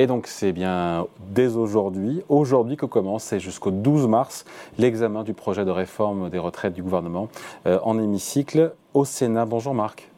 Et donc c'est bien dès aujourd'hui, aujourd'hui que commence, et jusqu'au 12 mars, l'examen du projet de réforme des retraites du gouvernement euh, en hémicycle au Sénat. Bonjour Marc.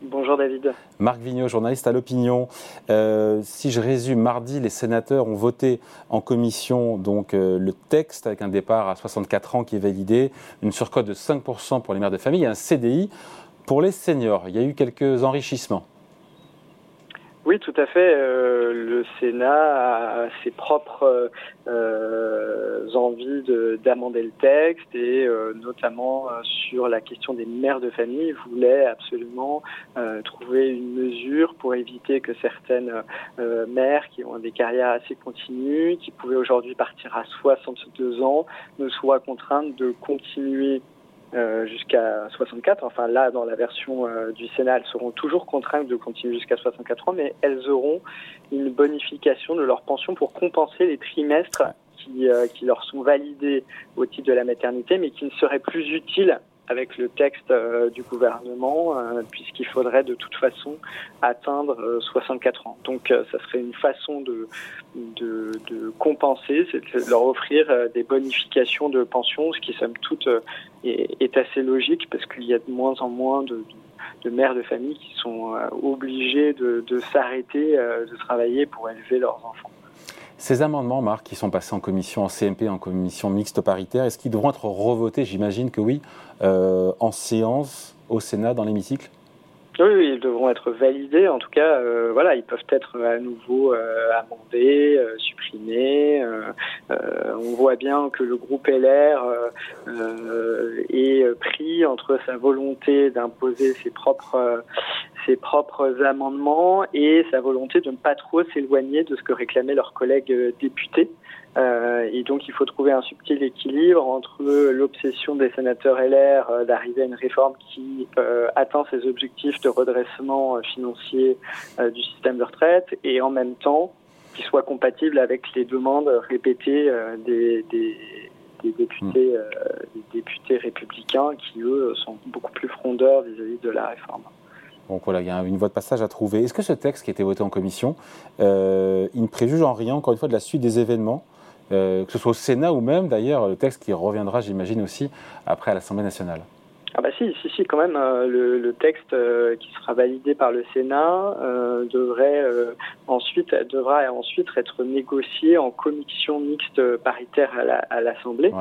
Bonjour David. Marc Vigneault, journaliste à l'opinion. Euh, si je résume, mardi, les sénateurs ont voté en commission donc euh, le texte avec un départ à 64 ans qui est validé, une surcote de 5% pour les mères de famille et un CDI pour les seniors. Il y a eu quelques enrichissements. Oui, tout à fait. Euh, le Sénat a ses propres euh, envies d'amender le texte et euh, notamment sur la question des mères de famille, voulait absolument trouver une mesure pour éviter que certaines mères qui ont des carrières assez continues, qui pouvaient aujourd'hui partir à 62 ans, ne soient contraintes de continuer euh, jusqu'à 64. Enfin là, dans la version euh, du Sénat, elles seront toujours contraintes de continuer jusqu'à 64 ans, mais elles auront une bonification de leur pension pour compenser les trimestres qui, euh, qui leur sont validés au titre de la maternité, mais qui ne seraient plus utiles avec le texte euh, du gouvernement, euh, puisqu'il faudrait de toute façon atteindre 64 euh, ans. Donc ça serait une façon de, de, compenser, c'est de leur offrir des bonifications de pension, ce qui somme toute est, assez logique, parce qu'il y a de moins en moins de, de mères de famille qui sont obligées de s'arrêter de travailler pour élever leurs enfants. Ces amendements, Marc, qui sont passés en commission, en CMP, en commission mixte paritaire, est-ce qu'ils devront être revotés? J'imagine que oui, euh, en séance au Sénat, dans l'hémicycle oui, ils devront être validés. En tout cas, euh, voilà, ils peuvent être à nouveau euh, amendés, euh, supprimés. on voit bien que le groupe LR est pris entre sa volonté d'imposer ses propres ses propres amendements et sa volonté de ne pas trop s'éloigner de ce que réclamaient leurs collègues députés. Euh, et donc il faut trouver un subtil équilibre entre l'obsession des sénateurs LR euh, d'arriver à une réforme qui euh, atteint ses objectifs de redressement financier du système de retraite et en même temps qui soit compatible avec les demandes répétées des, des, des députés, des députés républicains qui, eux, sont beaucoup plus frondeurs vis-à-vis de la réforme. Donc voilà, il y a une voie de passage à trouver. Est-ce que ce texte qui a été voté en commission, il ne préjuge en rien, encore une fois, de la suite des événements euh, que ce soit au Sénat ou même d'ailleurs le texte qui reviendra, j'imagine aussi, après à l'Assemblée nationale? Ah bah si, si, si, quand même, euh, le, texte euh, qui sera validé par le Sénat devrait ensuite devra ensuite être négocié en commission mixte paritaire à l'Assemblée.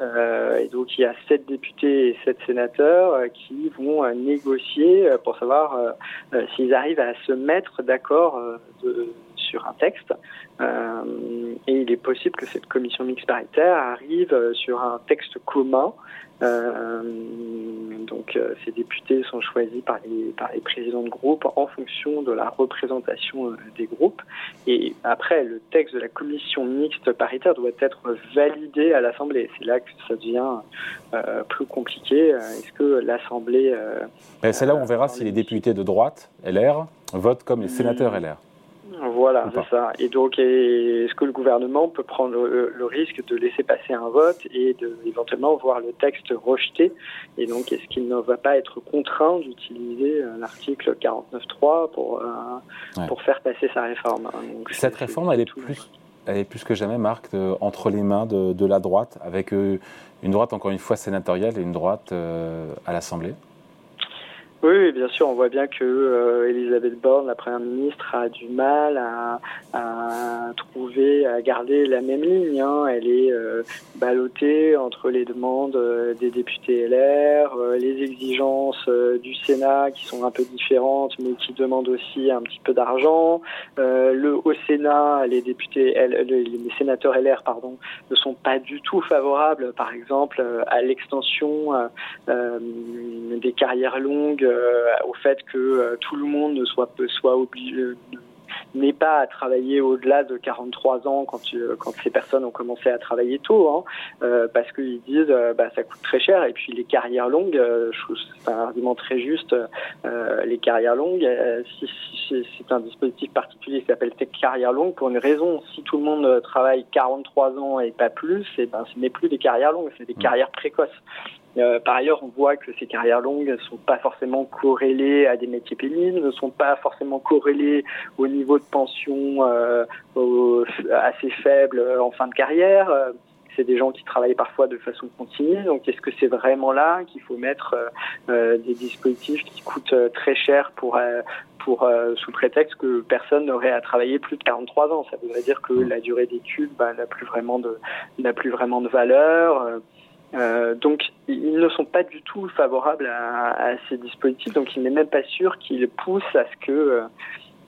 et donc il y a sept députés et sept sénateurs qui vont négocier pour savoir s'ils arrivent à se mettre d'accord sur un texte. Euh, et il est possible que cette commission mixte paritaire arrive euh, sur un texte commun. Euh, donc ces députés sont choisis par les, par les présidents de groupe en fonction de la représentation des groupes. Et après, le texte de la commission mixte paritaire doit être validé à l'Assemblée. C'est là que ça devient plus compliqué. Est-ce que l'Assemblée... c'est là où on verra si les députés de droite, LR, votent comme les sénateurs LR. Voilà, c'est ça. Et donc, est-ce que le gouvernement peut prendre le, risque de laisser passer un vote et de éventuellement voir le texte rejeté? Et donc, est-ce qu'il ne va pas être contraint d'utiliser euh, l'article 49.3 pour, euh, pour faire passer sa réforme? Cette réforme, elle est plus elle est plus que jamais, Marc, entre les mains de, de, la droite, avec euh, une droite, encore une fois, sénatoriale et une droite à l'Assemblée oui, bien sûr, on voit bien que euh, Elisabeth Borne, la première ministre, a du mal à, trouver, à garder la même ligne. Hein. Elle est euh, ballottée entre les demandes euh, des députés LR, les exigences du Sénat qui sont un peu différentes, mais qui demandent aussi un petit peu d'argent. le au Sénat, les députés, les sénateurs LR, pardon, ne sont pas du tout favorables, par exemple, à l'extension des carrières longues euh, au fait que euh, tout le monde ne soit, soit obligé n'est pas à travailler au-delà de 43 ans quand, quand ces personnes ont commencé à travailler tôt, hein, euh, parce qu'ils disent bah, ça coûte très cher et puis les carrières longues, c'est un argument très juste, les carrières longues, si, c'est un dispositif particulier qui s'appelle Tech Carrière Longue pour une raison, si tout le monde travaille 43 ans et pas plus, et ben, ce n'est plus des carrières longues, c'est des mmh. carrières précoces. Par ailleurs, on voit que ces carrières longues ne sont pas forcément corrélées à des métiers pénibles, ne sont pas forcément corrélées au niveau de pension assez faible en fin de carrière c'est des gens qui travaillent parfois de façon continue. Donc, est-ce que c'est vraiment là qu'il faut mettre euh, euh, des dispositifs qui coûtent euh, très cher pour pour sous prétexte que personne n'aurait à travailler plus de 43 ans? Ça voudrait dire que mmh. la durée d'études bah, n'a plus vraiment de n'a plus vraiment de valeur. Donc, ils ne sont pas du tout favorables à, à ces dispositifs. Donc, il n'est même pas sûr qu'ils poussent à ce que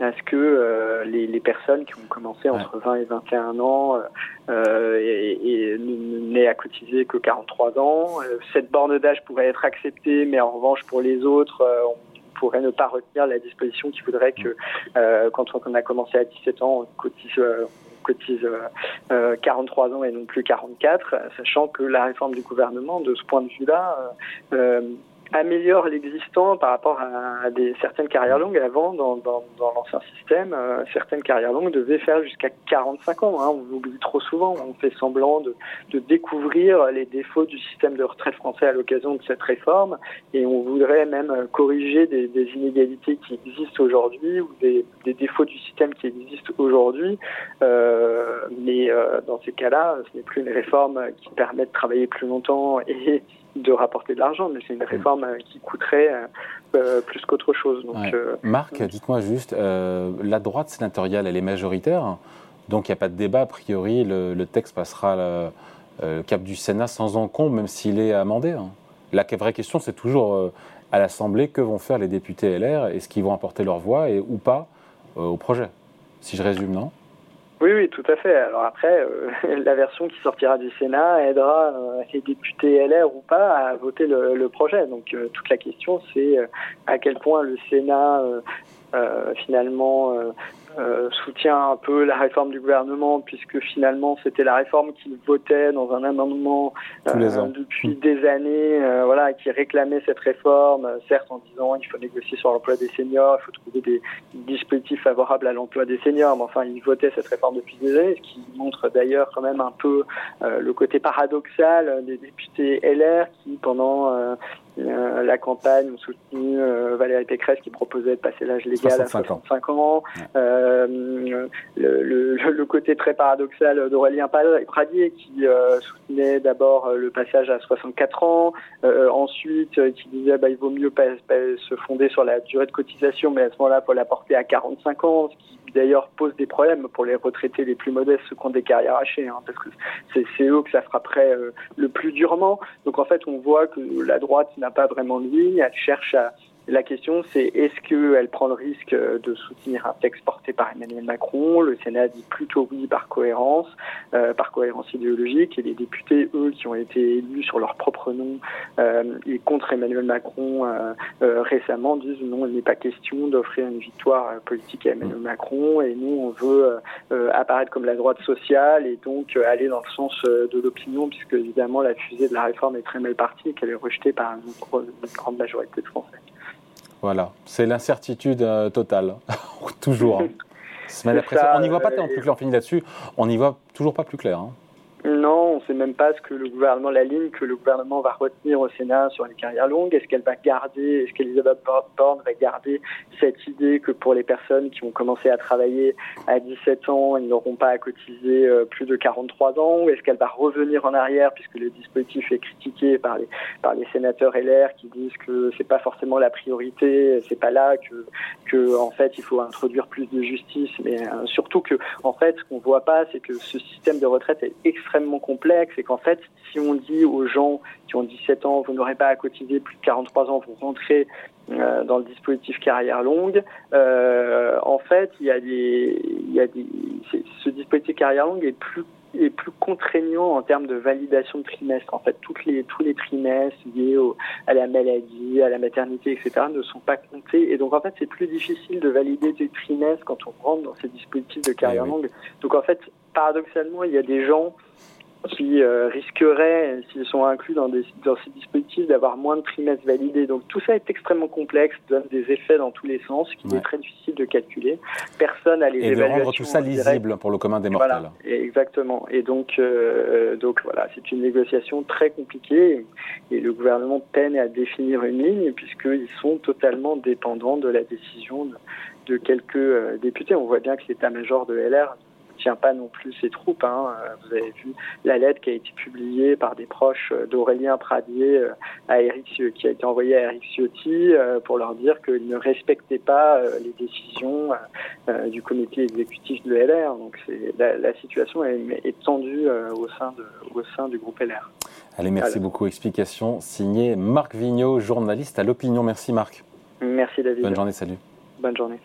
à ce que euh, les, les, personnes qui ont commencé entre 20 et 21 ans euh, et, et n'aient à cotiser que 43 ans. Euh, cette borne d'âge pourrait être acceptée, mais en revanche pour les autres, euh, on pourrait ne pas retenir la disposition qui voudrait que quand on a commencé à 17 ans, on cotise cotise euh, 43 ans et non plus 44, sachant que la réforme du gouvernement, de ce point de vue-là, euh, améliore l'existant par rapport à, des certaines carrières longues. Avant, dans, dans, dans l'ancien système, euh, certaines carrières longues devaient faire jusqu'à 45 ans. Hein. On oublie trop souvent. On fait semblant de, de, découvrir les défauts du système de retraite français à l'occasion de cette réforme, et on voudrait même corriger des, des inégalités qui existent aujourd'hui ou des, des, défauts du système qui existent aujourd'hui. Euh, mais euh, dans ces cas-là, ce n'est plus une réforme qui permet de travailler plus longtemps et de rapporter de l'argent, mais c'est une réforme euh, qui coûterait euh, euh, plus qu'autre chose. Donc, Marc, dites-moi juste, la droite sénatoriale, elle est majoritaire, donc il n'y a pas de débat, a priori, le, texte passera le, cap du Sénat sans encombre, même s'il est amendé. Hein. La vraie question, c'est toujours à l'Assemblée, que vont faire les députés LR Est-ce qu'ils vont apporter leur voix et, ou pas au projet Si je résume, non? Oui, oui, tout à fait. Alors après, euh, la version qui sortira du Sénat aidera euh, les députés LR ou pas à voter le, projet. Donc euh, toute la question, c'est à quel point le Sénat finalement euh, soutient un peu la réforme du gouvernement, puisque finalement c'était la réforme qu'il votait dans un amendement euh, depuis mmh. des années, euh, voilà, qui réclamait cette réforme, certes en disant il faut négocier sur l'emploi des seniors, il faut trouver des dispositifs favorables à l'emploi des seniors, mais enfin il votait cette réforme depuis des années, ce qui montre d'ailleurs quand même un peu le côté paradoxal des députés LR qui pendant la campagne ont soutenu Valérie Pécresse qui proposait de passer l'âge légal à 65 ans. Euh, le, le, côté très paradoxal d'Aurélien Pradier qui euh, soutenait d'abord euh, le passage à 64 ans, ensuite qui disait bah, il vaut mieux pas, se fonder sur la durée de cotisation, mais à ce moment-là, il faut la porter à 45 ans, ce qui d'ailleurs pose des problèmes pour les retraités les plus modestes, ceux qui ont des carrières hachées, hein, parce que c'est eux que ça frapperait le plus durement. Donc en fait, on voit que la droite n'a pas vraiment de ligne, elle cherche à, la question, c'est est-ce qu'elle prend le risque de soutenir un texte porté par Emmanuel Macron? Le Sénat dit plutôt oui par cohérence, euh, par cohérence idéologique, et les députés, eux, qui ont été élus sur leur propre nom euh, et contre Emmanuel Macron euh, euh récemment, disent non, il n'est pas question d'offrir une victoire politique à Emmanuel Macron, et nous, on veut euh, apparaître comme la droite sociale et donc aller dans le sens de l'opinion, puisque évidemment la fusée de la réforme est très mal partie et qu'elle est rejetée par une, une grande majorité de Français. Voilà, c'est l'incertitude euh, totale, toujours. Hein. on n'y voit pas tellement plus clair, on finit là-dessus, on n'y voit toujours pas plus clair. Hein. Non, on ne sait même pas ce que le gouvernement, la ligne que le gouvernement va retenir au Sénat sur les carrières longues. Est-ce qu'elle va garder, est-ce qu'Elisabeth Borne va garder cette idée que pour les personnes qui ont commencé à travailler à 17 ans, ils n'auront pas à cotiser euh, plus de 43 ans? Ou est-ce qu'elle va revenir en arrière puisque le dispositif est critiqué par les, par les sénateurs LR qui disent que c'est pas forcément la priorité, c'est pas là que, que, en fait, il faut introduire plus de justice, mais euh, surtout que, en fait, ce qu'on voit pas, c'est que ce système de retraite est extrêmement complexe et qu'en fait, si on dit aux gens qui ont 17 ans, vous n'aurez pas à cotiser plus de 43 ans, vous rentrez euh, dans le dispositif carrière longue, euh, en fait, il y a des, il y a des, dispositif carrière longue est plus est plus contraignant en termes de validation de trimestre. En fait, toutes les, tous les trimestres liés au, à la maladie, à la maternité, etc., ne sont pas comptés. Et donc, en fait, c'est plus difficile de valider des trimestres quand on rentre dans ces dispositifs de carrière longue. Donc, en fait, paradoxalement, il y a des gens qui euh, risqueraient, s'ils sont inclus dans, des, dans ces dispositifs, d'avoir moins de trimestres validés. Donc tout ça est extrêmement complexe, donne des effets dans tous les sens, qui est très difficile de calculer. Personne n'a les et de rendre tout ça lisible pour le commun des mortels. Voilà, exactement. Et donc, euh, donc voilà, c'est une négociation très compliquée et le gouvernement peine à définir une ligne puisqu'ils sont totalement dépendants de la décision de, de quelques euh, députés. On voit bien que l'état-major de LR tient pas non plus ses troupes. Hein. Euh, vous avez vu la lettre qui a été publiée par des proches d'Aurélien Pradier euh, à Eric, qui a été envoyée à Eric Ciotti pour leur dire qu'ils ne respectaient pas les décisions du comité exécutif de LR. Donc la, la, situation est, est tendue au sein, de, au sein du groupe LR. Allez, merci beaucoup. Explication signée Marc Vigneault, journaliste à l'Opinion. Merci Marc. Merci David. Bonne journée, salut. Bonne journée.